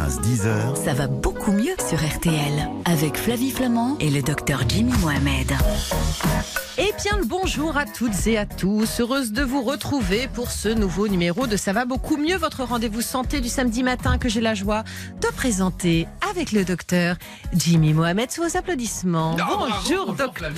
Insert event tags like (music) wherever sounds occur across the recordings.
9h15, 10h. Ça va beaucoup mieux sur RTL avec Flavie Flamand et le docteur Jimmy Mohamed. Eh bien, le bonjour à toutes et à tous. Heureuse de vous retrouver pour ce nouveau numéro de Ça va beaucoup mieux, votre rendez-vous santé du samedi matin que j'ai la joie de présenter avec le docteur Jimmy Mohamed sous vos applaudissements. Bonjour, docteur.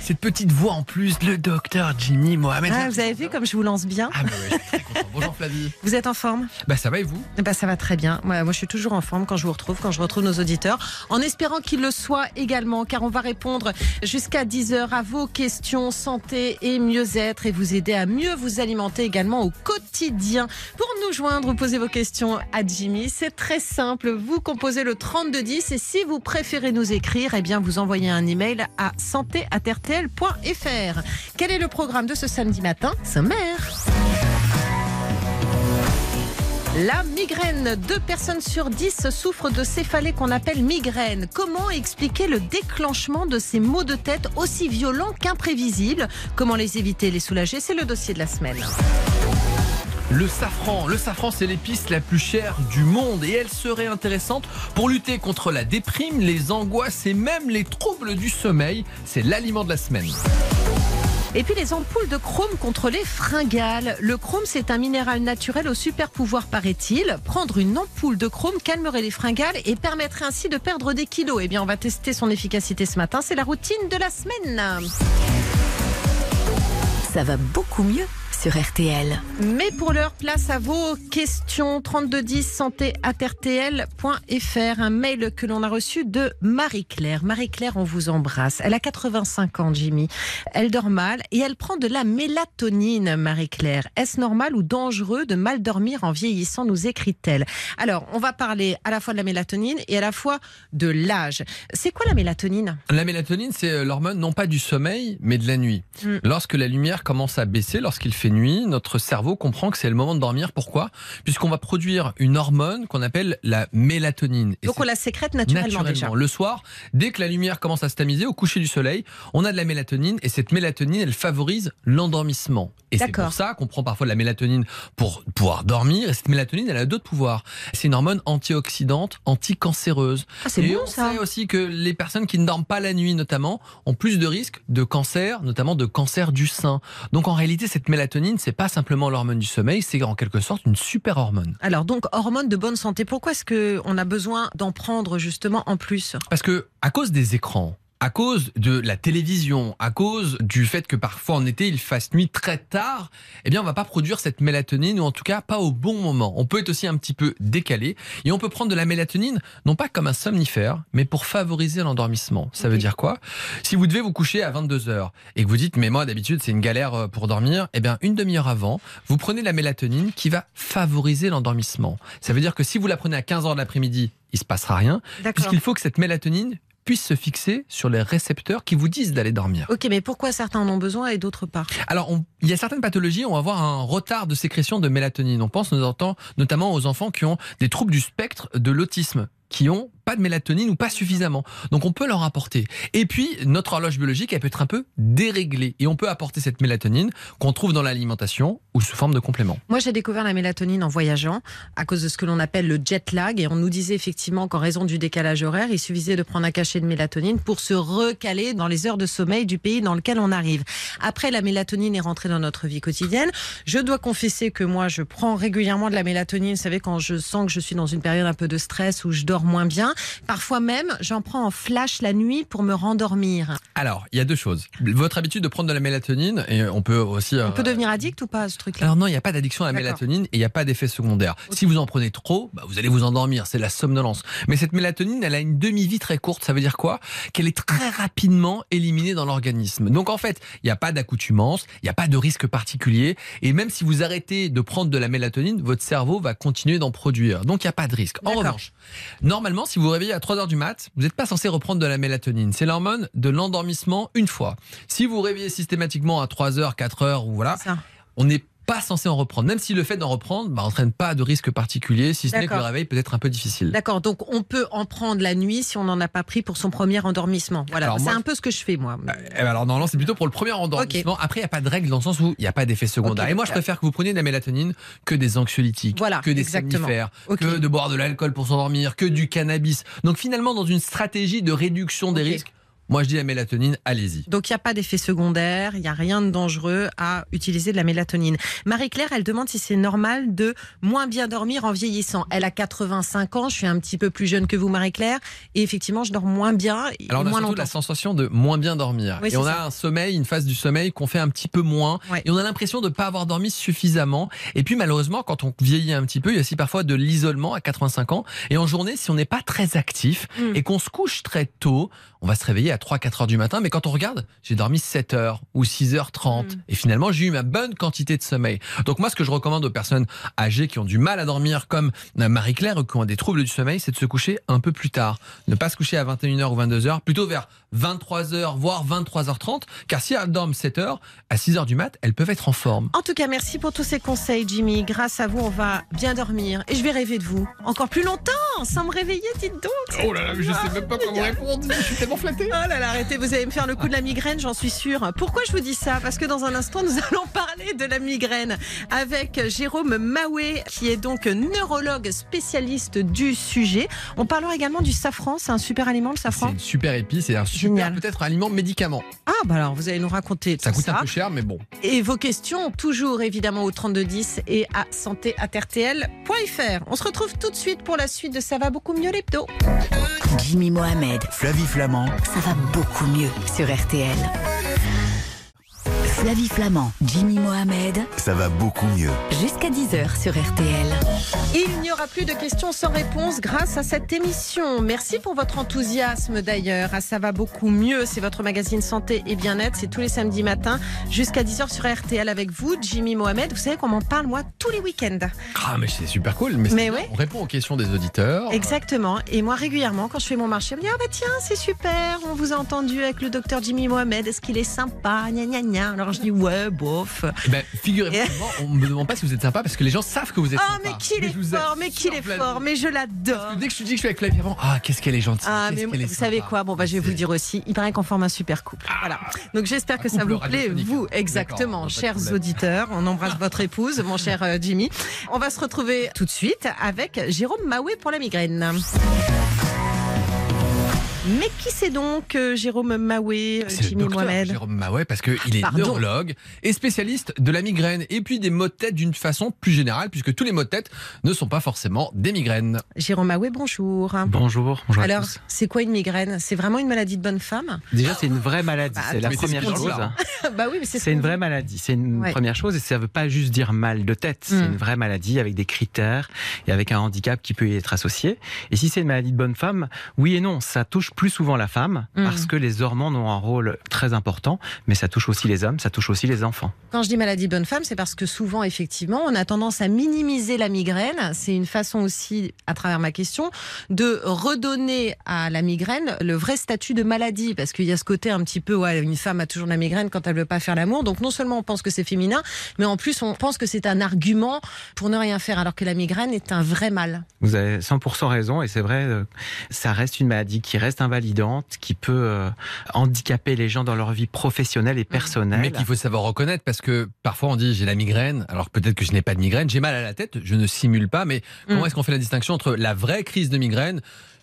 Cette petite voix en plus, le docteur Jimmy Mohamed. Ah, vous avez vu comme je vous lance bien? Ah, bah ouais, je suis très content. Bonjour Flavie. (laughs) Vous êtes en forme? Bah, ça va et vous? Bah, Ça va très bien. Moi, moi, je suis toujours en forme quand je vous retrouve, quand je retrouve nos auditeurs, en espérant qu'ils le soient également, car on va répondre jusqu'à 10h à vos questions santé et mieux-être et vous aider à mieux vous alimenter également au quotidien. Pour nous joindre, vous posez vos questions à Jimmy. C'est très simple. Vous composez le 3210 et si vous préférez nous écrire, eh bien, vous envoyez un email à santé@rtl.fr. Quel est le programme de ce samedi matin? Sommaire. La migraine. Deux personnes sur dix souffrent de céphalée qu'on appelle migraine. Comment expliquer le déclenchement de ces maux de tête aussi violents qu'imprévisibles? Comment les éviter les soulager? C'est le dossier de la semaine. Le safran. Le safran, c'est l'épice la plus chère du monde et elle serait intéressante pour lutter contre la déprime, les angoisses et même les troubles du sommeil. C'est l'aliment de la semaine. Et puis les ampoules de chrome contre les fringales. Le chrome, c'est un minéral naturel au super pouvoir, paraît-il. Prendre une ampoule de chrome calmerait les fringales et permettrait ainsi de perdre des kilos. Eh bien, on va tester son efficacité ce matin. C'est la routine de la semaine. Ça va beaucoup mieux sur RTL. Mais pour l'heure, place à vos questions. 3210 santé rtl.fr. Un mail que l'on a reçu de Marie-Claire. Marie-Claire, on vous embrasse. Elle a 85 ans, Jimmy. Elle dort mal et elle prend de la mélatonine, Marie-Claire. Est-ce normal ou dangereux de mal dormir en vieillissant, nous écrit-elle. Alors, on va parler à la fois de la mélatonine et à la fois de l'âge. C'est quoi la mélatonine? La mélatonine, c'est l'hormone non pas du sommeil, mais de la nuit. Mm. Lorsque la lumière commence à baisser, lorsqu'il fait nuit, notre cerveau comprend que c'est le moment de dormir. Pourquoi? Puisqu'on va produire une hormone qu'on appelle la mélatonine. Et Donc, on la sécrète naturellement, déjà. Le soir, dès que la lumière commence à se tamiser, au coucher du soleil, on a de la mélatonine et cette mélatonine, elle favorise l'endormissement. Et c'est pour ça qu'on prend parfois de la mélatonine pour pouvoir dormir. Et cette mélatonine, elle a d'autres pouvoirs. C'est une hormone antioxydante, anticancéreuse. Ah, c'est et bon, on ça. sait aussi que les personnes qui ne dorment pas la nuit, notamment, ont plus de risques de cancer, notamment de cancer du sein. Donc en réalité, cette mélatonine, c'est pas simplement l'hormone du sommeil, c'est en quelque sorte une super hormone. Alors donc hormones de bonne santé. Pourquoi est-ce que on a besoin d'en prendre justement en plus? Parce que à cause des écrans, à cause de la télévision, à cause du fait que parfois en été il fasse nuit très tard, eh bien on va pas produire cette mélatonine ou en tout cas pas au bon moment. On peut être aussi un petit peu décalé et on peut prendre de la mélatonine non pas comme un somnifère, mais pour favoriser l'endormissement. Ça veut dire quoi? Si vous devez vous coucher à 22 heures et que vous dites mais moi d'habitude c'est une galère euh, pour dormir, eh bien une demi-heure avant, vous prenez la mélatonine qui va favoriser l'endormissement. Ça veut dire que si vous la prenez à 15 heures de l'après-midi, il se passera rien puisqu'il faut que cette mélatonine puisse se fixer sur les récepteurs qui vous disent d'aller dormir. Ok, mais pourquoi certains en ont besoin et d'autres pas? Alors, on- il y a certaines pathologies, on va avoir un retard de sécrétion de mélatonine. On pense notamment- notamment aux enfants qui ont des troubles du spectre de l'autisme qui ont pas de mélatonine ou pas suffisamment. Donc on peut leur apporter. Et puis notre horloge biologique elle peut être un peu déréglée et on peut apporter cette mélatonine qu'on trouve dans l'alimentation ou sous forme de complément. Moi, j'ai découvert la mélatonine en voyageant à cause de ce que l'on appelle le jet lag. Et on nous disait effectivement qu'en raison du décalage horaire, il suffisait de prendre un cachet de mélatonine pour se recaler dans les heures de sommeil du pays dans lequel on arrive. Après, la mélatonine est rentrée dans notre vie quotidienne. Je dois confesser que moi, je prends régulièrement de la mélatonine. Vous savez, quand je sens que je suis dans une période un peu de stress ou je dors moins bien. Parfois même, j'en prends en flash la nuit pour me rendormir. Alors, il y a deux choses. Votre habitude de prendre de la mélatonine, et on peut aussi... On peut devenir addict ou pas à ce truc-là? Alors non, il n'y a pas d'addiction à la mélatonine et il n'y a pas d'effet secondaire. Si vous en prenez trop, bah, vous allez vous endormir, c'est la somnolence. Mais cette mélatonine, elle a une demi-vie très courte. Ça veut dire quoi? Qu'elle est très rapidement éliminée dans l'organisme. Donc en fait, il n'y a pas d'accoutumance, il n'y a pas de risque particulier. Et même si vous arrêtez de prendre de la mélatonine, votre cerveau va continuer d'en produire. Donc il n'y a pas de risque. En revanche, normalement, si vous vous réveillez à 3 heures du mat, vous n'êtes pas censé reprendre de la mélatonine. C'est l'hormone de l'endormissement une fois. Si vous vous réveillez systématiquement à 3 heures, 4 heures, ou voilà, on n'est pas censé en reprendre. Même si le fait d'en reprendre bah, entraîne pas de risque particulier, si ce n'est que le réveil peut être un peu difficile. D'accord, donc on peut en prendre la nuit si on n'en a pas pris pour son premier endormissement. Voilà, c'est un peu ce que je fais moi. Eh ben alors normalement c'est plutôt pour le premier endormissement. Après il n'y a pas de règle dans le sens où il n'y a pas d'effet secondaire. Et moi je préfère que vous preniez de la mélatonine que des anxiolytiques, Voilà, que des exactement. somnifères, que de boire de l'alcool pour s'endormir, que du cannabis. Donc finalement dans une stratégie de réduction des risques, moi je dis la mélatonine, allez-y. Donc il n'y a pas d'effet secondaire, il n'y a rien de dangereux à utiliser de la mélatonine. Marie-Claire, elle demande si c'est normal de moins bien dormir en vieillissant. Elle a 85 ans, je suis un petit peu plus jeune que vous Marie-Claire, et effectivement je dors moins bien et Alors on a moins surtout longtemps. la sensation de moins bien dormir. Oui, et on a ça. un sommeil, une phase du sommeil qu'on fait un petit peu moins. Ouais. Et on a l'impression de ne pas avoir dormi suffisamment. Et puis malheureusement, quand on vieillit un petit peu, il y a aussi parfois de l'isolement à 85 ans. Et en journée, si on n'est pas très actif Mm. et qu'on se couche très tôt, on va se réveiller à 3-4 heures du matin. Mais quand on regarde, j'ai dormi 7 heures ou 6h30. Mm. Et finalement, j'ai eu ma bonne quantité de sommeil. Donc moi, ce que je recommande aux personnes âgées qui ont du mal à dormir, comme euh, Marie-Claire, ou qui ont des troubles du sommeil, c'est de se coucher un peu plus tard. Ne pas se coucher à 21h ou 22h, plutôt vers 23h, voire 23h30. Car si elles dorment 7 heures, à 6h du mat, elles peuvent être en forme. En tout cas, merci pour tous ces conseils, Jimmy. Grâce à vous, on va bien dormir et je vais rêver de vous encore plus longtemps sans me réveiller, dites donc. Oh là là, je sais même pas comment répondre. Je suis tellement flatté. Oh là là, arrêtez, vous allez me faire le coup de la migraine, j'en suis sûre. Pourquoi je vous dis ça? Parce que dans un instant, nous (laughs) allons parler de la migraine avec Jérôme Maoué, qui est donc neurologue spécialiste du sujet. On parlera également du safran, c'est un super aliment le C'est safran. une super épice et un super Génial. peut-être aliment médicament. Ah bah alors, vous allez nous raconter Ça tout coûte un peu cher, mais bon. Et vos questions, toujours évidemment au 3210 et à santé@rtl.fr. On se retrouve tout de suite pour la suite de Ça va beaucoup mieux l'hebdo. Jimmy Mohamed, Flavie Flamand, ça va beaucoup mieux sur RTL. Flavie Flamand, Jimmy Mohamed, ça va beaucoup mieux. jusqu'à 10h sur RTL. Il n'y aura plus de questions sans réponse grâce à cette émission. Merci pour votre enthousiasme d'ailleurs. Ah, ça va beaucoup mieux. C'est votre magazine santé et bien-être. C'est tous les samedis matins jusqu'à 10h sur RTL avec vous, Jimmy Mohamed. Vous savez qu'on m'en parle moi tous les week-ends. Ah, mais c'est super cool. Mais, Mais ouais. On répond aux questions des auditeurs. Exactement. Et moi, régulièrement, quand je fais mon marché, je me dis Ah bah tiens, c'est super, on vous a entendu avec le docteur Jimmy Mohamed, est-ce qu'il est sympa? Gna gna gna. Alors je dis Ouais, bof. Eh Ben, figurez-vous, on me demande pas si vous êtes sympa parce que les gens savent que vous êtes Oh, sympa. mais qu'il est fort, mais qu'il est fort, mais je l'adore. Dès que je te dis que je suis avec Flavie avant, ah, qu'est-ce qu'elle est gentille. Ah, mais vous savez quoi? Bon, bah, je vais vous le dire aussi. Il paraît qu'on forme un super couple. Voilà. Donc, j'espère que ça vous plaît, vous, exactement, chers auditeurs. On embrasse votre épouse, mon cher euh, Jimmy. On va se retrouver tout de suite avec Jérôme Maoué pour la migraine. Mais qui c'est donc euh, Jérôme Maoué, euh, Jimmy docteur Mohamed Jérôme Maouet parce qu'il est Pardon. neurologue et spécialiste de la migraine et puis des maux de tête d'une façon plus générale puisque tous les maux de tête ne sont pas forcément des migraines. Jérôme Maoué, bonjour. Bonjour, bonjour à Alors, c'est quoi une migraine? C'est vraiment une maladie de bonne femme? Déjà, c'est une vraie maladie. Bah, c'est la première chose. là. Bah oui, mais c'est ce C'est une vraie maladie. C'est une Ouais. première chose et ça veut pas juste dire mal de tête. C'est Mm. une vraie maladie avec des critères et avec un handicap qui peut y être associé. Et si c'est une maladie de bonne femme, oui et non, ça touche plus souvent la femme Mm. parce que les hormones ont un rôle très important, mais ça touche aussi les hommes, ça touche aussi les enfants. Quand je dis maladie bonne femme, c'est parce que souvent, effectivement, on a tendance à minimiser la migraine. C'est une façon aussi, à travers ma question, de redonner à la migraine le vrai statut de maladie. Parce qu'il y a ce côté un petit peu, ouais, une femme a toujours la migraine quand elle veut pas faire l'amour. Donc non seulement on pense que c'est féminin, mais en plus on pense que c'est un argument pour ne rien faire, alors que la migraine est un vrai mal. Vous avez 100% raison et c'est vrai, euh, ça reste une maladie qui reste invalidante, qui peut euh, handicaper les gens dans leur vie professionnelle et personnelle. Mais qu'il faut savoir reconnaître parce que parfois on dit j'ai la migraine. Alors peut-être que je n'ai pas de migraine, j'ai mal à la tête, je ne simule pas. Mais comment Mm. est-ce qu'on fait la distinction entre la vraie crise de migraine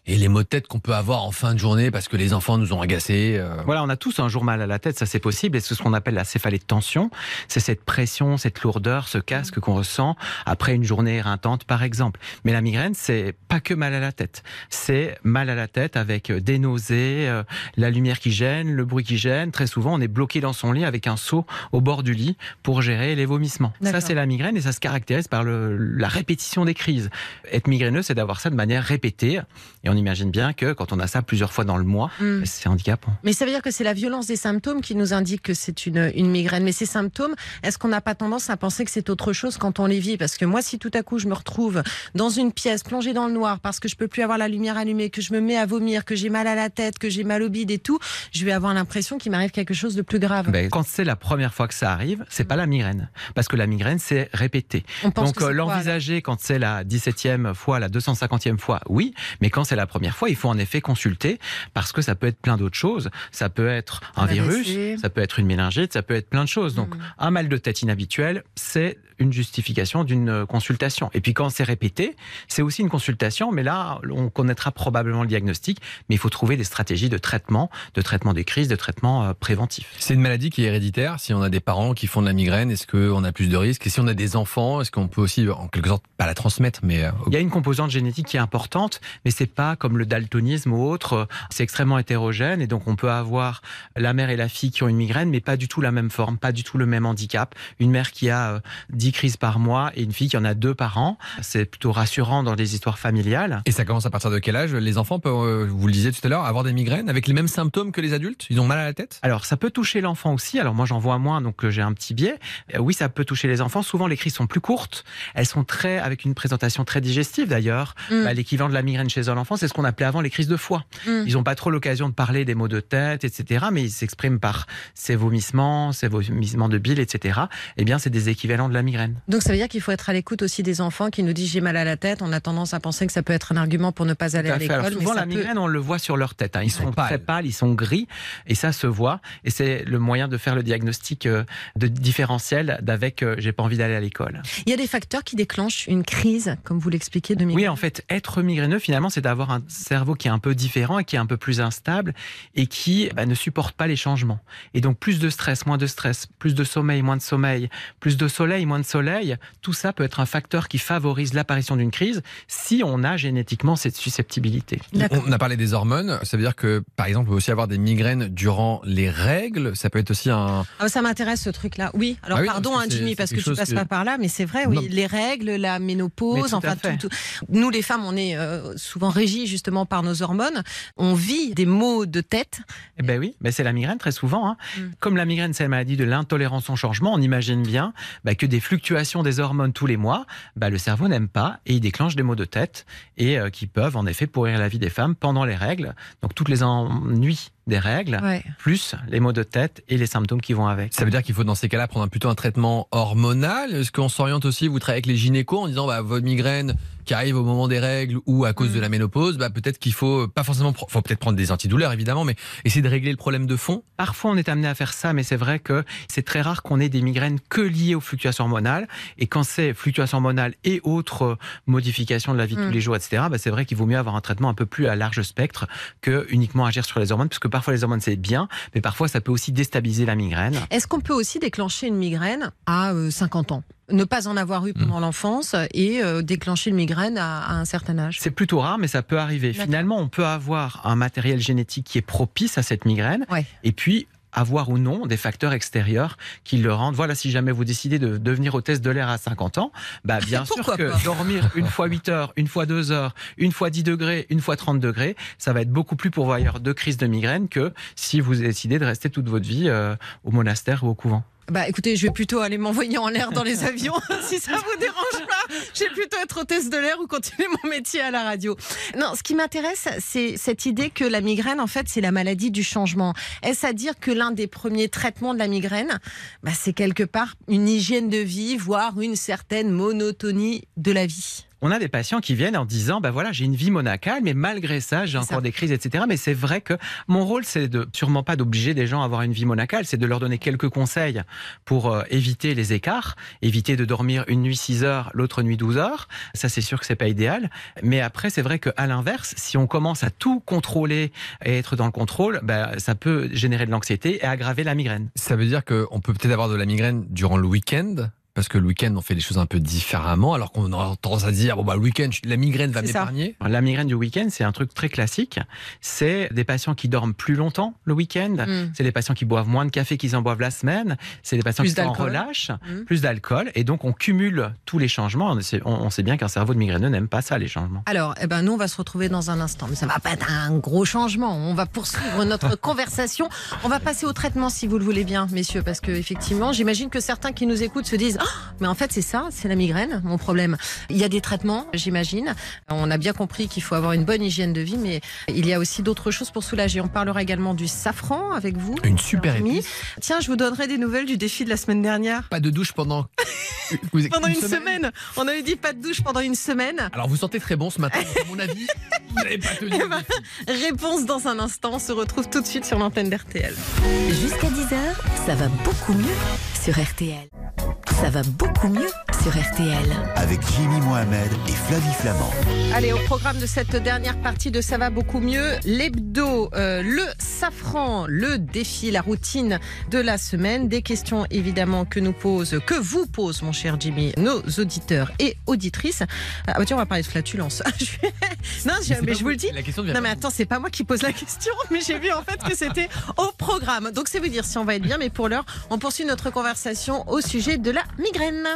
et les maux de tête qu'on peut avoir en fin de journée parce que les enfants nous ont agacés euh, Voilà, on a tous un jour mal à la tête, ça c'est possible. Et c'est ce qu'on appelle la céphalée de tension. C'est cette pression, cette lourdeur, ce casque qu'on ressent après une journée éreintante, par exemple. Mais la migraine, c'est pas que mal à la tête. C'est mal à la tête avec des nausées, euh, la lumière qui gêne, le bruit qui gêne. Très souvent, on est bloqué dans son lit avec un seau au bord du lit pour gérer les vomissements. Ça, c'est la migraine et ça se caractérise par le- la répétition des crises. Être migraineux, c'est d'avoir ça de manière répétée. Et on imagine bien que quand on a ça plusieurs fois dans le mois, Mm. c'est handicapant. Mais ça veut dire que c'est la violence des symptômes qui nous indique que c'est une, une migraine. Mais ces symptômes, est-ce qu'on n'a pas tendance à penser que c'est autre chose quand on les vit? Parce que moi, si tout à coup je me retrouve dans une pièce plongée dans le noir parce que je peux plus avoir la lumière allumée, que je me mets à vomir, que j'ai mal à la tête, que j'ai mal au bide et tout, je vais avoir l'impression qu'il m'arrive quelque chose de plus grave. Ben, quand c'est la première fois que ça arrive, c'est pas la migraine. Parce que la migraine, c'est répété. on pense Donc euh, l'envisager quand c'est la 17e fois, la 250e fois, oui, mais quand c'est la première fois, il faut en effet consulter parce que ça peut être plein d'autres choses. Ça peut être un virus, ça peut être une méningite, ça peut être plein de choses. Donc Mm. un mal de tête inhabituel, c'est une justification d'une euh, consultation. Et puis quand c'est répété, c'est aussi une consultation, mais là, on connaîtra probablement le diagnostic, mais il faut trouver des stratégies de traitement, de traitement des crises, de traitement euh, préventif. C'est une maladie qui est héréditaire. Si on a des parents qui font de la migraine, est-ce qu'on a plus de risques? Et si on a des enfants, est-ce qu'on peut aussi, en quelque sorte, pas la transmettre, mais euh, Il y a une composante génétique qui est importante, mais c'est pas comme le daltonisme ou autre. C'est extrêmement hétérogène et donc on peut avoir la mère et la fille qui ont une migraine, mais pas du tout la même forme, pas du tout le même handicap. Une mère qui a euh, 10 crises par mois et une fille qui en a deux par an. C'est plutôt rassurant dans les histoires familiales. Et ça commence à partir de quel âge? Les enfants peuvent, euh, vous le disiez tout à l'heure, avoir des migraines avec les mêmes symptômes que les adultes? Ils ont mal à la tête? Alors ça peut toucher l'enfant aussi. Alors moi j'en vois moins, donc euh, j'ai un petit biais. Euh, oui, ça peut toucher les enfants. Souvent les crises sont plus courtes. Elles sont très avec une présentation très digestive d'ailleurs. Mm. Bah, L'équivalent de la migraine chez un enfant, c'est ce qu'on appelait avant les crises de foie. Mm. Ils n'ont pas trop l'occasion de parler des maux de tête, etc. Mais ils s'expriment par ces vomissements, ces vomissements de bile, etc. Eh bien, c'est des équivalents de la migraine. Donc ça veut dire qu'il faut être à l'écoute aussi des enfants qui nous disent j'ai mal à la tête. On a tendance à penser que ça peut être un argument pour ne pas aller à à fait. Alors, l'école. mais souvent, la peut- migraine, on le voit sur leur tête. hein. Ils sont pâles. très pâles, ils sont gris, et ça se voit. Et c'est le moyen de faire le diagnostic euh, de différentiel d'avec euh, j'ai pas envie d'aller à l'école. Il y a des facteurs qui déclenchent une crise, comme vous l'expliquez, de migraine. Oui, en fait, être migraineux, finalement, c'est d'avoir un cerveau qui est un peu différent et qui est un peu plus instable et qui bah, ne supporte pas les changements. Et donc, plus de stress, moins de stress, plus de sommeil, moins de sommeil, plus de soleil, moins de soleil, tout ça peut être un facteur qui favorise l'apparition d'une crise si on a génétiquement cette susceptibilité. On a parlé des hormones. Ça veut dire que, par exemple, on peut aussi avoir des migraines durant les règles. Ça peut être aussi un. Ah, ça m'intéresse ce truc-là. Oui, alors Ah oui, pardon hein, Jimmy, parce que tu passes que- pas par là, mais c'est vrai, oui, Non. les règles, la ménopause, tout enfin tout. Nous les femmes, on est euh, souvent régies justement par nos hormones. On vit des maux de tête. Eh ben oui, mais c'est la migraine très souvent. hein. Mm. Comme la migraine, c'est la maladie de l'intolérance au changement, on imagine bien bah, que des fluctuations des hormones tous les mois, bah, le cerveau n'aime pas et il déclenche des maux de tête et euh, qui peuvent en effet pourrir la vie des femmes pendant les règles. Donc toutes les ennuis des règles, Ouais. plus les maux de tête et les symptômes qui vont avec. Ça veut dire qu'il faut dans ces cas-là prendre plutôt un traitement hormonal. Est-ce qu'on s'oriente aussi, vous travaillez avec les gynécos en disant bah, votre migraine qui arrive au moment des règles ou à cause Mm. de la ménopause, bah, peut-être qu'il faut pas forcément, faut peut-être prendre des antidouleurs évidemment, mais essayer de régler le problème de fond. Parfois, on est amené à faire ça, mais c'est vrai que c'est très rare qu'on ait des migraines que liées aux fluctuations hormonales. Et quand c'est fluctuations hormonales et autres euh, modifications de la vie de Mm. tous les jours, etc., bah, c'est vrai qu'il vaut mieux avoir un traitement un peu plus à large spectre que uniquement agir sur les hormones, parce que parfois les hormones c'est bien, mais parfois ça peut aussi déstabiliser la migraine. Est-ce qu'on peut aussi déclencher une migraine à euh, 50 ans? Ne pas en avoir eu pendant l'enfance et euh, déclencher une migraine à, à un certain âge? C'est plutôt rare, mais ça peut arriver. Finalement, on peut avoir un matériel génétique qui est propice à cette migraine, Ouais. et puis avoir ou non des facteurs extérieurs qui le rendent. Voilà, si jamais vous décidez de devenir hôtesse de l'air à 50 ans, bah (laughs) bien sûr que pas? dormir une fois 8 heures, une fois 2 heures, une fois 10 degrés, une fois 30 degrés, ça va être beaucoup plus pourvoyeur de crise de migraine que si vous décidez de rester toute votre vie euh, au monastère ou au couvent. Bah écoutez, je vais plutôt aller m'envoyer en l'air dans les (laughs) avions, (laughs) si ça vous dérange pas. Je vais plutôt être hôtesse de l'air ou continuer mon métier à la radio. Non, ce qui m'intéresse, c'est cette idée que la migraine, en fait, c'est la maladie du changement. Est-ce à dire que l'un des premiers traitements de la migraine, bah, c'est quelque part une hygiène de vie, voire une certaine monotonie de la vie? On a des patients qui viennent en disant, bah voilà, j'ai une vie monacale, mais malgré ça, j'ai encore ça. des crises, etc. Mais c'est vrai que mon rôle, c'est de sûrement pas d'obliger des gens à avoir une vie monacale, c'est de leur donner quelques conseils pour euh, éviter les écarts, éviter de dormir une nuit 6 heures, l'autre nuit 12 heures. Ça, c'est sûr que c'est pas idéal. Mais après, c'est vrai qu'à l'inverse, si on commence à tout contrôler et être dans le contrôle, bah, ça peut générer de l'anxiété et aggraver la migraine. Ça veut dire qu'on peut peut-être avoir de la migraine durant le week-end parce que le week-end on fait les choses un peu différemment, alors qu'on a tendance à dire bon bah le week-end la migraine va m'épargner. La migraine du week-end, c'est un truc très classique. C'est des patients qui dorment plus longtemps le week-end. Mm. C'est des patients qui boivent moins de café qu'ils en boivent la semaine. C'est des patients Plus qui sont en relâche, Mm. plus d'alcool. Et donc, on cumule tous les changements. On sait, on- on sait bien qu'un cerveau de migraineux n'aime pas ça, les changements. Alors, eh ben, nous, on va se retrouver dans un instant. Mais ça va pas être un gros changement. On va poursuivre notre (laughs) conversation. On va passer au traitement, si vous le voulez bien, messieurs, parce que effectivement, j'imagine que certains qui nous écoutent se disent Mais en fait, c'est ça, c'est la migraine, mon problème. Il y a des traitements, j'imagine. On a bien compris qu'il faut avoir une bonne hygiène de vie, mais il y a aussi d'autres choses pour soulager. On parlera également du safran avec vous. Une super épice. Tiens, je vous donnerai des nouvelles du défi de la semaine dernière. Pas de douche pendant (laughs) Pendant une semaine. On avait dit pas de douche pendant une semaine. Alors vous sentez très bon ce matin, à mon avis. Vous n'avez pas tenu. (laughs) Eh ben, Réponse dans un instant. On se retrouve tout de suite sur l'antenne d'RTL. Jusqu'à 10h, ça va beaucoup mieux sur RTL. Ça va beaucoup mieux sur RTL. Avec Jimmy Mohamed et Flavie Flamand. Allez, au programme de cette dernière partie de Ça va beaucoup mieux, l'hebdo, euh, le safran, le défi, la routine de la semaine. Des questions évidemment que nous pose, que vous pose mon cher Jimmy, nos auditeurs et auditrices. Ah bah tiens, on va parler de flatulence. (laughs) non, je- mais je vous le dis. La question vient Non mais attends, c'est pas moi qui pose la question, (laughs) mais j'ai vu en fait que c'était au programme. Donc c'est vous dire si on va être bien, mais pour l'heure, on poursuit notre conversation au sujet de la migraine.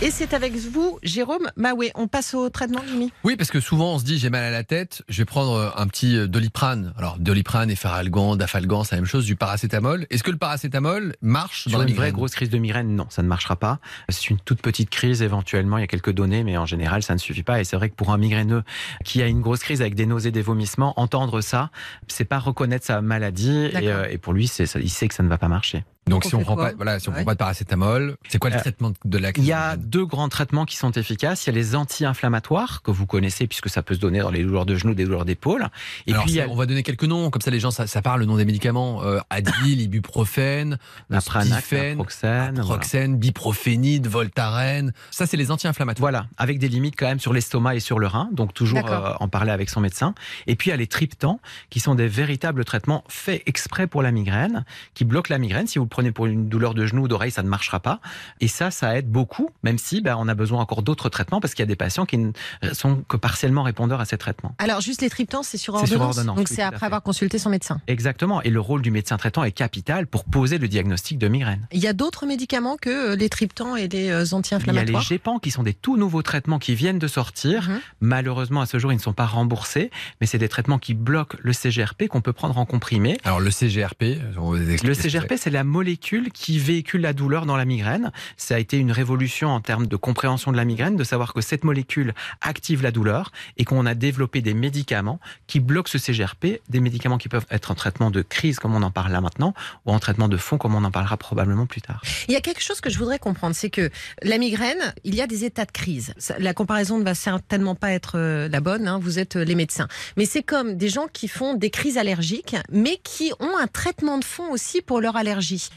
Et c'est avec vous, Jérôme Maoué. On passe au traitement, Jimmy Oui, parce que souvent on se dit j'ai mal à la tête, je vais prendre euh, un petit euh, doliprane. Alors doliprane, effaralgan, dafalgan, c'est la même chose, du paracétamol. Est-ce que le paracétamol marche dans Sur la une vraie grosse crise de migraine, non, ça ne marchera pas. C'est une toute petite crise éventuellement, il y a quelques données, mais en général, ça ne suffit pas. Et c'est vrai que pour un migraineux qui a une grosse crise avec des nausées, des vomissements, entendre ça, c'est pas reconnaître sa maladie. Et, euh, et pour lui, c'est, ça- il sait que ça ne va pas marcher. Donc on si on fait prend pas, voilà, si on Ouais. prend pas de paracétamol, c'est quoi le Euh, traitement de la Il y a deux grands traitements qui sont efficaces. Il y a les anti-inflammatoires que vous connaissez puisque ça peut se donner dans les douleurs de genoux, des douleurs d'épaule. Et Alors, puis a on va donner quelques noms, comme ça les gens, ça, ça parle le nom des médicaments. Euh, Advil, ibuprofène, Spifen, naproxène, voilà. Proxène, biprophénide, Voltaren. Ça, c'est les anti-inflammatoires. Voilà, avec des limites quand même sur l'estomac et sur le rein, donc toujours euh, en parler avec son médecin. Et puis il y a les triptans, qui sont des véritables traitements faits exprès pour la migraine, qui bloquent la migraine. Si vous le prenez pour une douleur de genou ou d'oreille, ça ne marchera pas. Et ça, ça aide beaucoup, même si ben, on a besoin encore d'autres traitements, parce qu'il y a des patients qui ne sont que partiellement répondeurs à ces traitements. Alors, juste les triptans, c'est sur ordonnance. Donc, oui, c'est après avoir consulté son médecin. Exactement. Et le rôle du médecin traitant est capital pour poser le diagnostic de migraine. Il y a d'autres médicaments que euh, les triptans et les euh, Il y a les anti-inflammatoires GEPAN qui sont des tout nouveaux traitements qui viennent de sortir. Mhm. Malheureusement, à ce jour, ils ne sont pas remboursés, mais c'est des traitements qui bloquent le CGRP qu'on peut prendre en comprimé. Alors le CGRP, on vous Le CGRP, c'est la molécule qui véhicule la douleur dans la migraine. Ça a été une révolution en termes de compréhension de la migraine, de savoir que cette molécule active la douleur et qu'on a développé des médicaments qui bloquent ce CGRP, des médicaments qui peuvent être en traitement de crise, comme on en parle là maintenant, ou en traitement de fond, comme on en parlera probablement plus tard. Il y a quelque chose que je voudrais comprendre, c'est que la migraine, il y a des états de crise. La comparaison ne va certainement pas être euh, la bonne, hein, vous êtes euh, les médecins. Mais c'est comme des gens qui font des crises allergiques, mais qui ont un traitement de fond aussi pour leur allergie.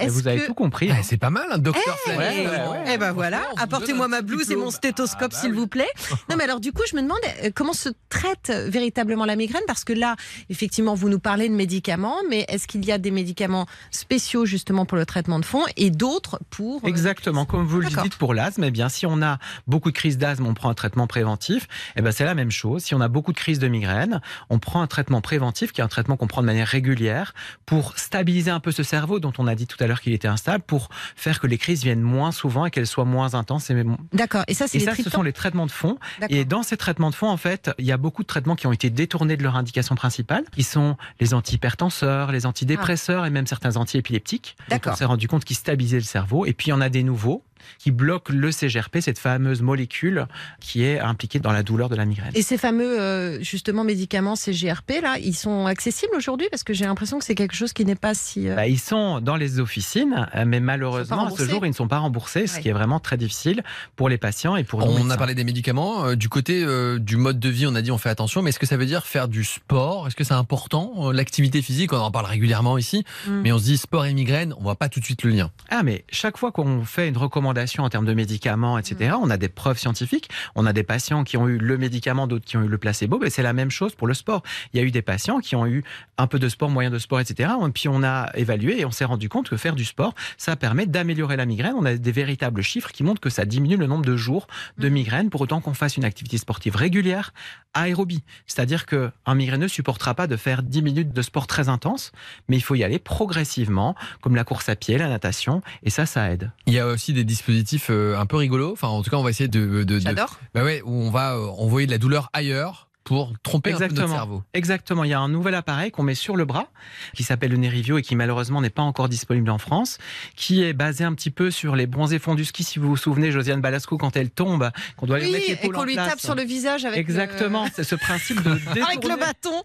Vous avez que... tout compris. Ah, hein. c'est pas mal, un docteur Eh, ouais, ouais, Eh ben voilà, apportez-moi ma blouse et mon stéthoscope, Ah, bah s'il oui. vous plaît. (laughs) Non, mais alors du coup, je me demande euh, comment se traite euh, véritablement la migraine, parce que là, effectivement, vous nous parlez de médicaments, mais est-ce qu'il y a des médicaments spéciaux justement pour le traitement de fond et d'autres pour euh, Exactement, comme vous le dites pour l'asthme, eh bien si on a beaucoup de crises d'asthme, on prend un traitement préventif. Eh ben c'est la même chose. Si on a beaucoup de crises de migraine, on prend un traitement préventif, qui est un traitement qu'on prend de manière régulière pour stabiliser un peu ce cerveau dont on a dit tout à l'heure qu'il était instable, pour faire que les crises viennent moins souvent et qu'elles soient moins intenses. Et, D'accord. Et ça, c'est et ça, ce sont les traitements de fond. Et dans ces traitements de fond, en fait, il y a beaucoup de traitements qui ont été détournés de leur indication principale, qui sont les antihypertenseurs, les antidépresseurs et même certains antiépileptiques. D'accord. On s'est rendu compte qu'ils stabilisaient le cerveau. Et puis, il y en a des nouveaux qui bloquent le CGRP, cette fameuse molécule qui est impliquée dans la douleur de la migraine. Et ces fameux euh, justement médicaments CGRP là, ils sont accessibles aujourd'hui? Parce que j'ai l'impression que c'est quelque chose qui n'est pas si. euh, Bah, ils sont dans les officines, euh, mais malheureusement, à ce jour, ils ne sont pas remboursés, ce Ouais. qui est vraiment très difficile pour les patients et pour On médecins. a parlé des médicaments. euh, du côté euh, du mode de vie, on a dit on fait attention, mais est-ce que ça veut dire faire du sport? Est-ce que c'est important L'activité physique, on en parle régulièrement ici, Mm. mais on se dit sport et migraine, on voit pas tout de suite le lien. Ah, mais chaque fois qu'on fait une recommandation recommandations en termes de médicaments, etc. On a des preuves scientifiques. On a des patients qui ont eu le médicament, d'autres qui ont eu le placebo. Mais c'est la même chose pour le sport. Il y a eu des patients qui ont eu un peu de sport, moyen de sport, etc. Et puis on a évalué et on s'est rendu compte que faire du sport, ça permet d'améliorer la migraine. On a des véritables chiffres qui montrent que ça diminue le nombre de jours de Mhm. migraine pour autant qu'on fasse une activité sportive régulière, aérobie. C'est-à-dire qu'un migraineux supportera pas de faire 10 minutes de sport très intense, mais il faut y aller progressivement, comme la course à pied, la natation, et ça, ça aide. Il y a aussi des dispositifs euh, un peu rigolos. Enfin, en tout cas, on va essayer de, de, de- J'adore. bah ouais, où on va euh, envoyer de la douleur ailleurs pour tromper un peu Exactement. notre cerveau. Exactement. Il y a un nouvel appareil qu'on met sur le bras, qui s'appelle le Nerivio et qui malheureusement n'est pas encore disponible en France, qui est basé un petit peu sur les bronzés fonds du ski. Si vous vous souvenez, Josiane Balasco, quand elle tombe, qu'on doit lui Oui, mettre et l'épaule qu'on en lui place. tape sur le visage avec Exactement. C'est ce principe de (laughs) le, avec détourner- le bâton.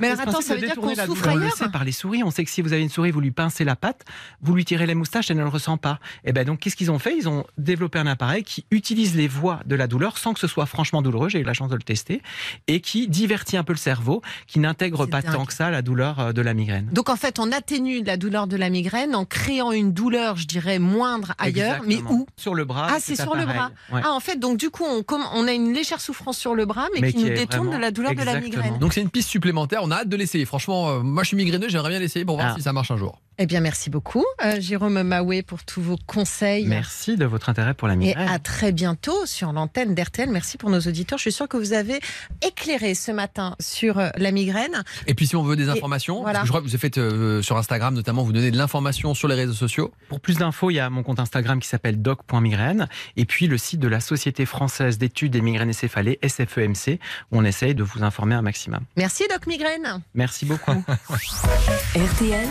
Mais alors attends, ça veut dire qu'on détourner souffre douleur. On ailleurs le sait par les souris. On sait que si vous avez une souris, vous lui pincez la patte, vous lui tirez les moustaches, elle ne le ressent pas. Et ben donc, qu'est-ce qu'ils ont fait? Ils ont développé un appareil qui utilise les voies de la douleur sans que ce soit franchement douloureux. J'ai eu la chance de le tester et qui divertit un peu le cerveau, qui n'intègre pas dingue. tant que ça la douleur euh, de la migraine. Donc en fait, on atténue la douleur de la migraine en créant une douleur, je dirais, moindre ailleurs. Mais où Sur le bras. Ah, c'est sur le. Ouais. Ah, en fait, donc du coup, on, a une légère souffrance sur le bras, mais, Mais qui, qui nous détourne de la douleur de la migraine. Donc c'est une piste supplémentaire. On a hâte de l'essayer. Franchement, euh, moi je suis migraineux, j'aimerais bien l'essayer pour voir Ah. si ça marche un jour. Eh bien, merci beaucoup, euh, Jérôme Maoué, pour tous vos conseils. Merci de votre intérêt pour la Et migraine. à très bientôt sur l'antenne d'RTL. Merci pour nos auditeurs. Je suis sûre que vous avez éclairé ce matin sur euh, la migraine. Et puis si on veut des informations, voilà. je crois que vous avez fait euh, sur Instagram notamment, vous donnez de l'information sur les réseaux sociaux. Pour plus d'infos, il y a mon compte Instagram qui s'appelle doc.migraine et puis le site de la Société française d'études des migraines et céphalées, SFEMC, où on essaye de vous informer un maximum. Merci, Doc Migraine. Merci beaucoup. (laughs) RTL,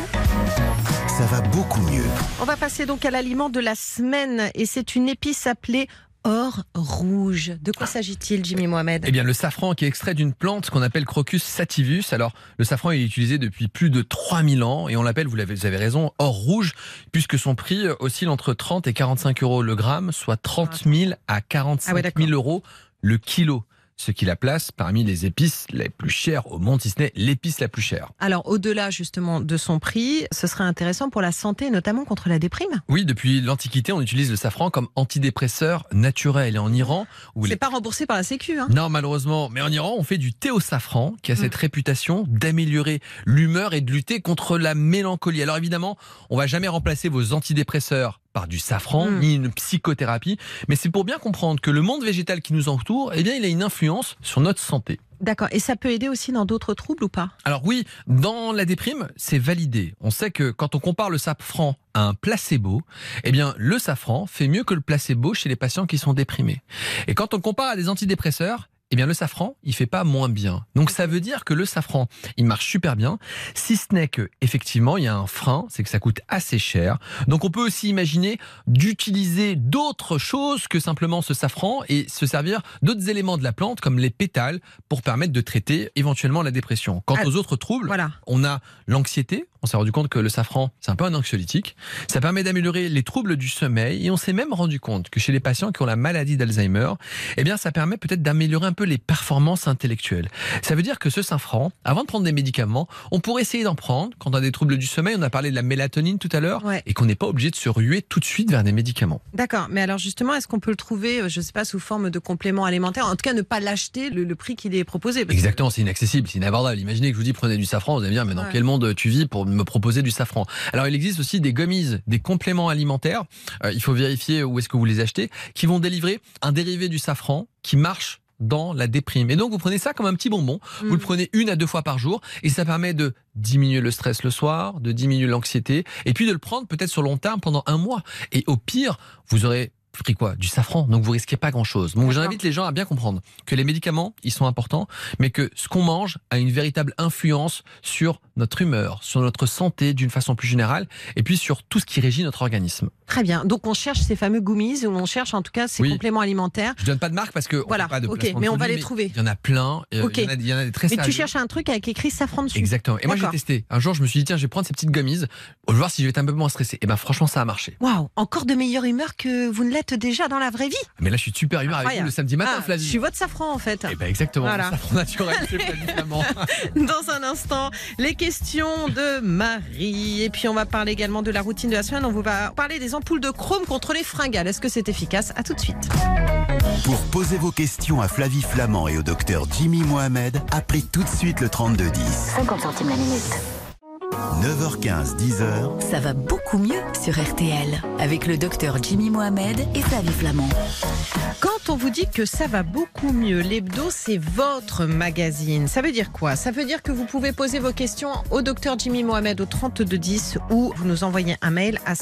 Ça va beaucoup mieux. On va passer donc à l'aliment de la semaine et c'est une épice appelée or rouge. De quoi s'agit-il, Jimmy Mohamed? Eh bien, le safran qui est extrait d'une plante qu'on appelle Crocus sativus. Alors, le safran est utilisé depuis plus de 3000 ans et on l'appelle, vous, avez raison, or rouge, puisque son prix oscille entre 30 et 45 euros le gramme, soit 30 000 à 45 Ah ouais, 000 d'accord. euros le kilo. Ce qui la place parmi les épices les plus chères au monde, si ce n'est l'épice la plus chère. Alors, au-delà justement de son prix, ce serait intéressant pour la santé, notamment contre la déprime. Oui, depuis l'Antiquité, on utilise le safran comme antidépresseur naturel. Et en Iran, où les C'est pas remboursé par la Sécu. Hein Non, malheureusement. Mais en Iran, on fait du thé au safran, qui a Mm. cette réputation d'améliorer l'humeur et de lutter contre la mélancolie. Alors évidemment, on va jamais remplacer vos antidépresseurs par du safran, Mm. ni une psychothérapie. Mais c'est pour bien comprendre que le monde végétal qui nous entoure, eh bien, il a une influence sur notre santé. D'accord. Et ça peut aider aussi dans d'autres troubles ou pas? Alors oui, dans la déprime, c'est validé. On sait que quand on compare le safran à un placebo, eh bien le safran fait mieux que le placebo chez les patients qui sont déprimés. Et quand on compare à des antidépresseurs, eh bien le safran, il fait pas moins bien. Donc ça veut dire que le safran, il marche super bien, si ce n'est que effectivement, il y a un frein, c'est que ça coûte assez cher. Donc on peut aussi imaginer d'utiliser d'autres choses que simplement ce safran et se servir d'autres éléments de la plante comme les pétales pour permettre de traiter éventuellement la dépression. Quant Ah, aux autres troubles, Voilà. on a l'anxiété. On s'est rendu compte que le safran, c'est un peu un anxiolytique. Ça permet d'améliorer les troubles du sommeil. Et on s'est même rendu compte que chez les patients qui ont la maladie d'Alzheimer, eh bien, ça permet peut-être d'améliorer un peu les performances intellectuelles. Ça veut dire que ce safran, avant de prendre des médicaments, on pourrait essayer d'en prendre quand on a des troubles du sommeil. On a parlé de la mélatonine tout à l'heure. Ouais. Et qu'on n'est pas obligé de se ruer tout de suite vers des médicaments. D'accord. Mais alors justement, est-ce qu'on peut le trouver, euh, je sais pas, sous forme de complément alimentaire En tout cas, ne pas l'acheter le, le prix qu'il est proposé? Exactement, c'est inaccessible, c'est inabordable. Imaginez que je vous dis prenez du safran, vous allez me dire mais dans Ouais. quel monde tu vis pour me proposer du safran Alors il existe aussi des gummies, des compléments alimentaires, euh, il faut vérifier où est-ce que vous les achetez, qui vont délivrer un dérivé du safran qui marche dans la déprime. Et donc vous prenez ça comme un petit bonbon, vous le Mm. prenez une à deux fois par jour et ça permet de diminuer le stress le soir, de diminuer l'anxiété et puis de le prendre peut-être sur long terme pendant un mois. Et au pire, vous aurez pris quoi Du safran, donc vous risquez pas grand-chose. Donc j'invite les gens à bien comprendre que les médicaments, ils sont importants, mais que ce qu'on mange a une véritable influence sur notre humeur, sur notre santé d'une façon plus générale, et puis sur tout ce qui régit notre organisme. Très bien. Donc on cherche ces fameux gummies ou on cherche en tout cas ces Oui. compléments alimentaires. Je donne pas de marque parce que on Voilà, fait pas de ok, mais on va produit, les trouver. Il y en a plein. euh. Il, y en a, il y en a des très Mais tu cherches un truc avec écrit safran dessus. Exactement. Et moi j'ai testé. Un jour je me suis dit tiens je vais prendre ces petites gummies, je vais voir si je vais être un peu moins stressé. Et ben franchement ça a marché. Waouh, encore de meilleure humeur que vous ne l'êtes déjà dans la vraie vie. Mais là je suis de super humeur avec vous le samedi matin Ah, je Flavie. suis votre safran en fait. Eh ben exactement. Voilà. Safran naturel. (laughs) Dans un instant, les questions de Marie. Et puis on va parler également de la routine de la semaine. On vous va parler des ampoules de chrome contre les fringales. Est-ce que c'est efficace? À tout de suite. Pour poser vos questions à Flavie Flamand et au docteur Jimmy Mohamed, appelez tout de suite le 3210. 50 centimes la minute. 9h15, 10h, Ça va beaucoup mieux sur RTL avec le docteur Jimmy Mohamed et Flavie Flamand. Quand on vous dit que ça va beaucoup mieux, l'hebdo, c'est votre magazine. Ça veut dire quoi? Ça veut dire que vous pouvez poser vos questions au docteur Jimmy Mohamed au 3210 ou vous nous envoyez un mail à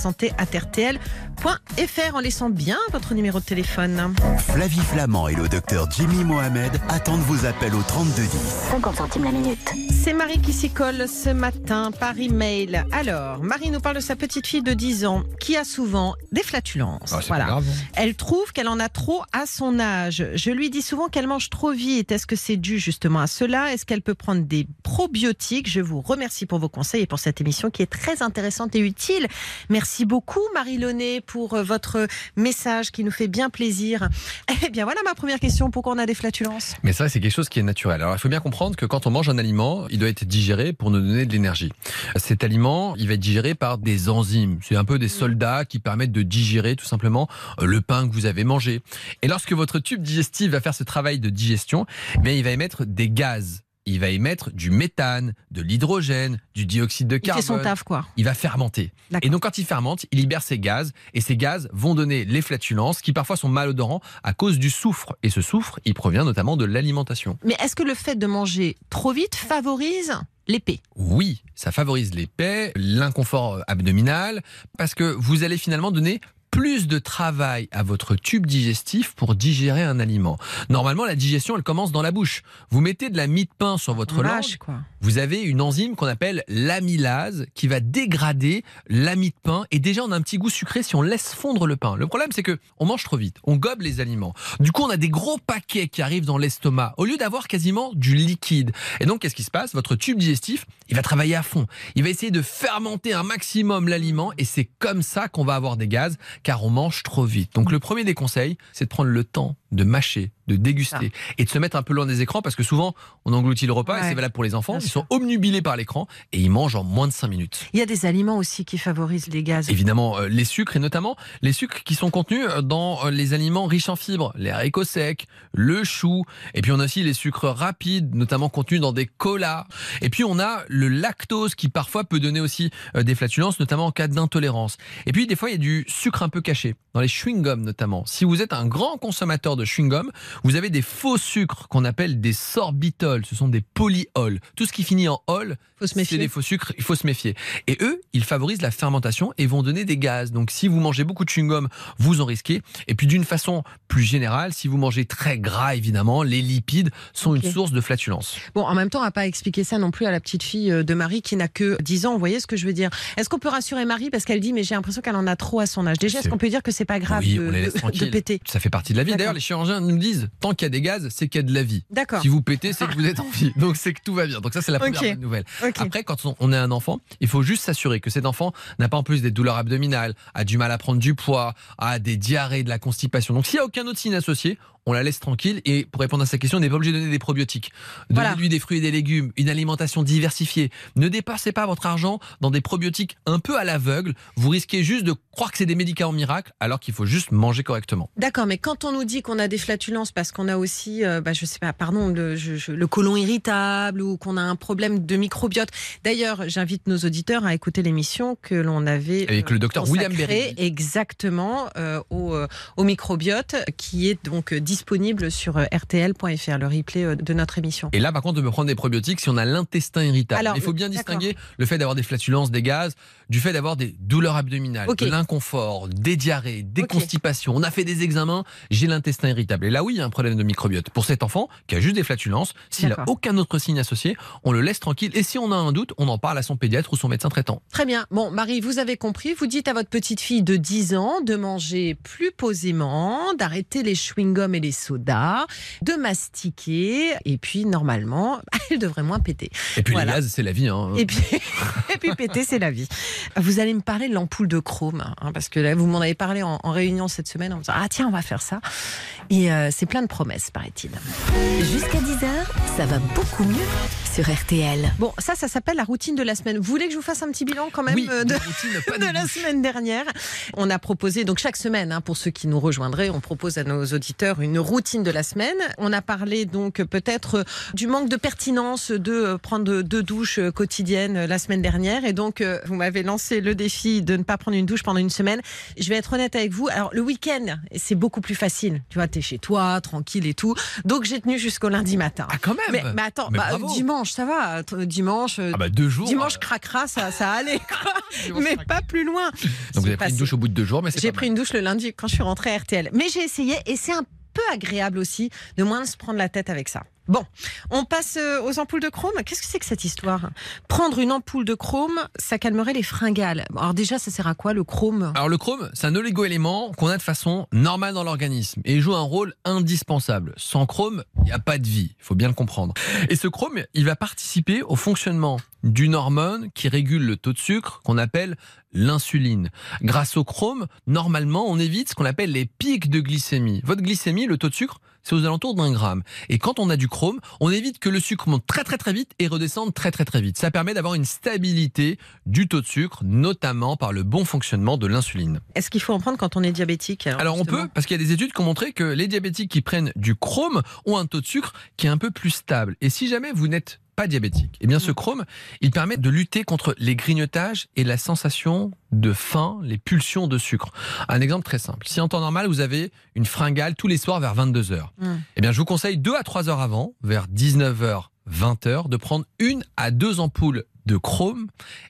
santé@rtl.fr en laissant bien votre numéro de téléphone. Flavie Flamand et le docteur Jimmy Mohamed attendent vos appels au 3210. 50 centimes la minute. C'est Marie qui s'y colle ce matin par email. Alors, Marie nous parle de sa petite fille de 10 ans qui a souvent des flatulences. Ah, pas grave. Elle trouve qu'elle en a trop à son âge. Je lui dis souvent qu'elle mange trop vite. Est-ce que c'est dû justement à cela? Est-ce qu'elle peut prendre des probiotiques? Je vous remercie pour vos conseils et pour cette émission qui est très intéressante et utile. Merci beaucoup Marie Launay pour euh, votre message qui nous fait bien plaisir. (laughs) Eh bien voilà ma première question. Pourquoi on a des flatulences? Mais ça, c'est quelque chose qui est naturel. Alors, il faut bien comprendre que quand on mange un aliment, il doit être digéré pour nous donner de l'énergie. Cet aliment, il va être digéré par des enzymes. C'est un peu des soldats qui permettent de digérer tout simplement euh, le pain que vous avez mangé. Et lorsque votre tube digestif va faire ce travail de digestion, eh bien, il va émettre des gaz. Il va émettre du méthane, de l'hydrogène, du dioxyde de Il fait son carbone. taf quoi. Il va fermenter. Et donc, quand il fermente, il libère ses gaz. Et ces gaz vont donner les flatulences qui parfois sont malodorants à cause du soufre. Et ce soufre, il provient notamment de l'alimentation. Mais est-ce que le fait de manger trop vite favorise l'épée? Oui, ça favorise paix, l'inconfort abdominal, parce que vous allez finalement donner plus de travail à votre tube digestif pour digérer un aliment. Normalement, la digestion, elle commence dans la bouche. Vous mettez de la mie de pain sur votre langue, Vache, quoi. vous avez une enzyme qu'on appelle l'amylase qui va dégrader la mie de pain et déjà on a un petit goût sucré si on laisse fondre le pain. Le problème c'est que on mange trop vite, on gobe les aliments. Du coup, on a des gros paquets qui arrivent dans l'estomac au lieu d'avoir quasiment du liquide. Et donc qu'est-ce qui se passe? Votre tube digestif, il va travailler à fond. Il va essayer de fermenter un maximum l'aliment et c'est comme ça qu'on va avoir des gaz car on mange trop vite. Donc le premier des conseils, c'est de prendre le temps de mâcher, de déguster et de se mettre un peu loin des écrans parce que souvent on engloutit le repas et c'est valable pour les enfants. Bien Ils sûr. sont obnubilés par l'écran et ils mangent en moins de 5 minutes. Il y a des aliments aussi qui favorisent les gaz. Évidemment, euh, les sucres et notamment les sucres qui sont contenus euh, dans euh, les aliments riches en fibres, les haricots secs, le chou, et puis on a aussi les sucres rapides, notamment contenus dans des colas. Et puis on a le lactose qui parfois peut donner aussi euh, des flatulences, notamment en cas d'intolérance. Et puis des fois il y a du sucre un peu caché, dans les chewing-gums notamment. Si vous êtes un grand consommateur de chewing-gum, vous avez des faux sucres qu'on appelle des sorbitols, ce sont des polyols. Tout ce qui finit en ol, c'est des faux sucres, il faut se méfier. Et eux, ils favorisent la fermentation et vont donner des gaz. Donc si vous mangez beaucoup de chewing-gum, vous en risquez. Et puis d'une façon plus générale, si vous mangez très gras, évidemment, les lipides sont une source de flatulence. Bon, en même temps, on va pas expliquer ça non plus à la petite fille euh, de Marie qui n'a que 10 ans. Vous voyez ce que je veux dire? Est-ce qu'on peut rassurer Marie parce qu'elle dit mais j'ai l'impression qu'elle en a trop à son âge? Déjà, est-ce qu'on peut dire que c'est pas grave oui, de, on les laisse (laughs) de- péter? Ça fait partie de la vie. D'ailleurs, les chirurgiens nous disent, tant qu'il y a des gaz, c'est qu'il y a de la vie. D'accord. Si vous pétez, c'est que vous êtes en vie. Donc c'est que tout va bien. Donc ça, c'est la première Ok. bonne nouvelle. Après, quand on- est un enfant, il faut juste s'assurer que cet enfant n'a pas en plus des douleurs abdominales, a du mal à prendre du poids, a des diarrhées, de la constipation. Donc s'il n'y a aucun autre signe associé, on la laisse tranquille. Et pour répondre à sa question, on n'est pas obligé de donner des probiotiques. Voilà. Donnez-lui des fruits et des légumes, une alimentation diversifiée. Ne dépassez pas votre argent dans des probiotiques un peu à l'aveugle. Vous risquez juste de croire que c'est des médicaments miracles alors qu'il faut juste manger correctement. D'accord, mais quand on nous dit qu'on a des flatulences parce qu'on a aussi, euh, bah, je sais pas, pardon, le, je- je- le côlon irritable ou qu'on a un problème de microbiote. D'ailleurs, j'invite nos auditeurs à écouter l'émission que l'on avait Avec le docteur William consacrée Berry. exactement euh, au, euh, au microbiote, qui est donc euh, disponible sur euh, rtl.fr, le replay euh, de notre émission. Et là, par contre, on peut prendre des probiotiques si on a l'intestin irritable. Alors, Il faut bien distinguer le fait d'avoir des flatulences, des gaz, du fait d'avoir des douleurs abdominales, de l'inconfort, des diarrhées, des constipations. On a fait des examens, j'ai l'intestin irritable. Et là, oui, a un problème de microbiote. Pour cet enfant qui a juste des flatulences, s'il n'a aucun autre signe associé, on le laisse tranquille. Et si on a un doute, on en parle à son pédiatre ou son médecin traitant. Très bien. Bon, Marie, vous avez compris. Vous dites à votre petite fille de 10 ans de manger plus posément, d'arrêter les chewing-gums et les sodas, de mastiquer. Et puis, normalement, (laughs) elle devrait moins péter. Et puis Voilà. les gaz, c'est la vie. Hein. Et puis, (laughs) et puis péter, c'est la vie. Vous allez me parler de l'ampoule de chrome, hein, parce que là, vous m'en avez parlé en, en réunion cette semaine en me disant Ah, tiens, on va faire ça. Et euh, c'est plein de promesses, paraît-il. Jusqu'à 10h, ça va beaucoup mieux sur RTL. Bon, ça, ça s'appelle la routine de la semaine. Vous voulez que je vous fasse un petit bilan quand même Oui, euh, de de, routine, (laughs) pas de de la semaine dernière? On a proposé, donc chaque semaine, hein, pour ceux qui nous rejoindraient, on propose à nos auditeurs une routine de la semaine. On a parlé donc peut-être euh, du manque de pertinence de euh, prendre deux douches quotidiennes la semaine dernière. Et donc, vous m'avez lancé le défi de ne pas prendre une douche pendant une semaine. Je vais être honnête avec vous. Alors, le week-end, c'est beaucoup plus facile. Tu vois, t'es chez toi, tranquille et tout. Donc, j'ai tenu jusqu'au lundi matin. Ah, quand même Mais, mais attends, Mais bah, dimanche, ça va. Dimanche, Ah bah deux jours. dimanche euh, craquera, ça, ça allait, quoi. (laughs) mais pas plus loin. Donc vous avez pris une douche au bout de deux jours, mais J'ai pris une douche le lundi quand je suis rentrée à RTL. Mais j'ai essayé et c'est un peu agréable aussi de moins se prendre la tête avec ça. Bon, on passe euh, aux ampoules de chrome. Qu'est-ce que c'est que cette histoire? Prendre une ampoule de chrome, ça calmerait les fringales. Alors déjà, ça sert à quoi le chrome? Alors le chrome, c'est un oligo-élément qu'on a de façon normale dans l'organisme et il joue un rôle indispensable. Sans chrome, il n'y a pas de vie, il faut bien le comprendre. Et ce chrome, il va participer au fonctionnement d'une hormone qui régule le taux de sucre qu'on appelle l'insuline. Grâce au chrome, normalement, on évite ce qu'on appelle les pics de glycémie. Votre glycémie, le taux de sucre, c'est aux alentours d'un gramme. Et quand on a du chrome, on évite que le sucre monte très très très vite et redescende très très très vite. Ça permet d'avoir une stabilité du taux de sucre, notamment par le bon fonctionnement de l'insuline. Est-ce qu'il faut en prendre quand on est diabétique Alors on peut, parce qu'il y a des études qui ont montré que les diabétiques qui prennent du chrome ont un taux de sucre qui est un peu plus stable. Et si jamais vous n'êtes pas diabétique, eh bien ce chrome, il permet de lutter contre les grignotages et la sensation de faim, les pulsions de sucre. Un exemple très simple. Si en temps normal, vous avez une fringale tous les soirs vers 22h, Mm. eh bien je vous conseille 2 à 3 heures avant, vers 19h, 20h, de prendre une à deux ampoules de chrome.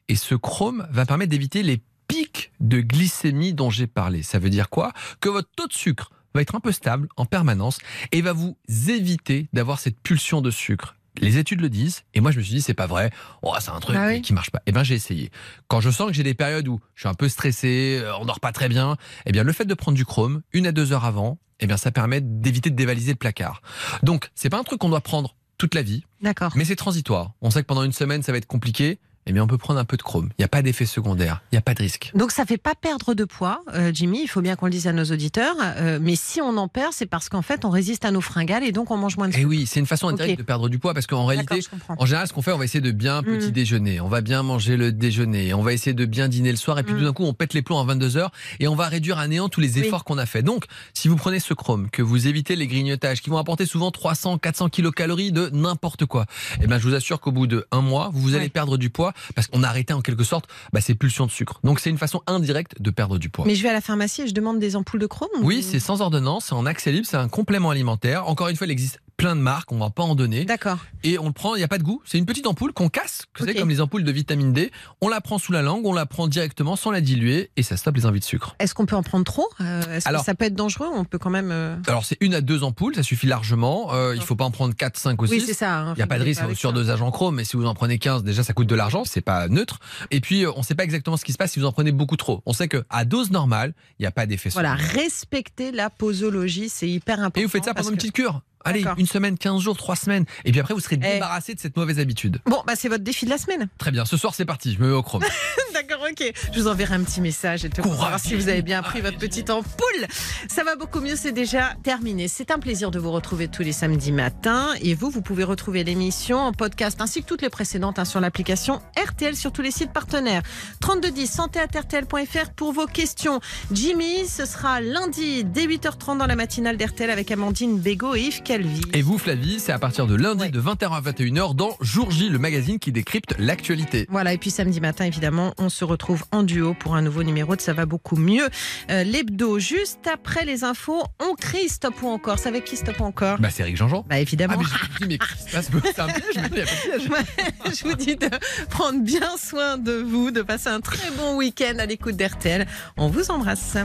Et ce chrome va permettre d'éviter les pics de glycémie dont j'ai parlé. Ça veut dire quoi? Que votre taux de sucre va être un peu stable en permanence et va vous éviter d'avoir cette pulsion de sucre. Les études le disent, et moi je me suis dit c'est pas vrai, oh, c'est un truc Ah oui. qui marche pas. Eh bien j'ai essayé. Quand je sens que j'ai des périodes où je suis un peu stressé, euh, on dort pas très bien, eh bien le fait de prendre du chrome une à deux heures avant, eh bien ça permet d'éviter de dévaliser le placard. Donc c'est pas un truc qu'on doit prendre toute la vie, D'accord. mais c'est transitoire. On sait que pendant une semaine ça va être compliqué, eh bien on peut prendre un peu de chrome. Il n'y a pas d'effet secondaire, il n'y a pas de risque. Donc ça fait pas perdre de poids, euh, Jimmy. Il faut bien qu'on le dise à nos auditeurs. Euh, mais si on en perd, c'est parce qu'en fait on résiste à nos fringales et donc on mange moins de Et oui, c'est une façon indirecte de perdre du poids parce qu'en réalité. En général, ce qu'on fait, on va essayer de bien petit Mm. déjeuner, on va bien manger le déjeuner, on va essayer de bien dîner le soir, et puis Mm. tout d'un coup, on pète les plombs à 22 heures et on va réduire à néant tous les Oui. efforts qu'on a fait. Donc, si vous prenez ce chrome, que vous évitez les grignotages qui vont apporter souvent 300, 400 kilocalories de n'importe quoi, eh ben, je vous assure qu'au bout de un mois, vous allez Ouais. perdre du poids parce qu'on a arrêté en quelque sorte bah, ces pulsions de sucre. Donc, c'est une façon indirecte de perdre du poids. Mais je vais à la pharmacie et je demande des ampoules de chrome Oui, ou- c'est sans ordonnance, c'est en accès libre, c'est un complément alimentaire. Encore une fois, il existe plein de marques, on va pas en donner. D'accord. Et on le prend, il n'y a pas de goût. C'est une petite ampoule qu'on casse, comme les ampoules de vitamine D. On la prend sous la langue, on la prend directement sans la diluer et ça stoppe les envies de sucre. Est-ce qu'on peut en prendre trop? Euh, Est-ce Alors- que ça peut être dangereux? On peut quand même. euh, Alors c'est une à deux ampoules, ça suffit largement. Euh, il faut pas en prendre 4, 5 ou 6. Oui, c'est ça. hein, Il n'y a pas de risque avec sur dosage en chrome, mais si vous en prenez 15, déjà ça coûte de l'argent, c'est pas neutre. Et puis euh, on ne sait pas exactement ce qui se passe si vous en prenez beaucoup trop. On sait que à dose normale, il n'y a pas d'effet Voilà, respecter la posologie, c'est hyper important. Et vous faites ça pendant une petite cure. Allez, une semaine, 15 jours, 3 semaines. Et puis après, vous serez Eh. débarrassé de cette mauvaise habitude. Bon, bah c'est votre défi de la semaine. Très bien, ce soir c'est parti, je me mets au chrome. (laughs) D'accord, ok. Je vous enverrai un petit message et tout pour savoir si vous avez bien pris votre petite ampoule. Ça va beaucoup mieux, c'est déjà terminé. C'est un plaisir de vous retrouver tous les samedis matins. Et vous, vous pouvez retrouver l'émission en podcast ainsi que toutes les précédentes hein, sur l'application RTL sur tous les sites partenaires. 3210 santé@rtl.fr pour vos questions. Jimmy, ce sera lundi dès 8h30 dans la matinale d'RTL avec Amandine Bégaud et Yves Calvi. Et vous, Flavie, c'est à partir de lundi Ouais. de 20h à 21h dans Jour J, le magazine qui décrypte l'actualité. Voilà, et puis samedi matin, évidemment, on se retrouve en duo pour un nouveau numéro de Ça va beaucoup mieux. Euh, L'hebdo, juste après les infos, on crie stop ou encore. C'est avec qui stop ou encore Bah, c'est Eric Jean-Jean. Bah Ah, évidemment. mais j'ai dit, mais qu'est-ce qui se passe C'est un piège, mais non, il y a pas de piège. Je vous dis de prendre bien soin de vous, de passer un très bon week-end à l'écoute d'RTL. On vous embrasse.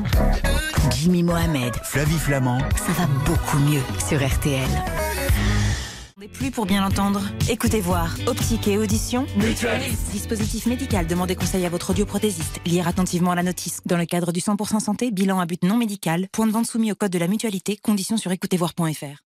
Jimmy Mohamed, Flavie Flamand. ça va beaucoup mieux sur RTL. Plus pour bien l'entendre Écoutez voir. Optique et audition. Mutualiste. Dispositif médical. Demandez conseil à votre audioprothésiste. Lire attentivement la notice. Dans le cadre du 100% santé, bilan à but non médical. Point de vente soumis au code de la mutualité. Conditions sur écoutezvoir.fr.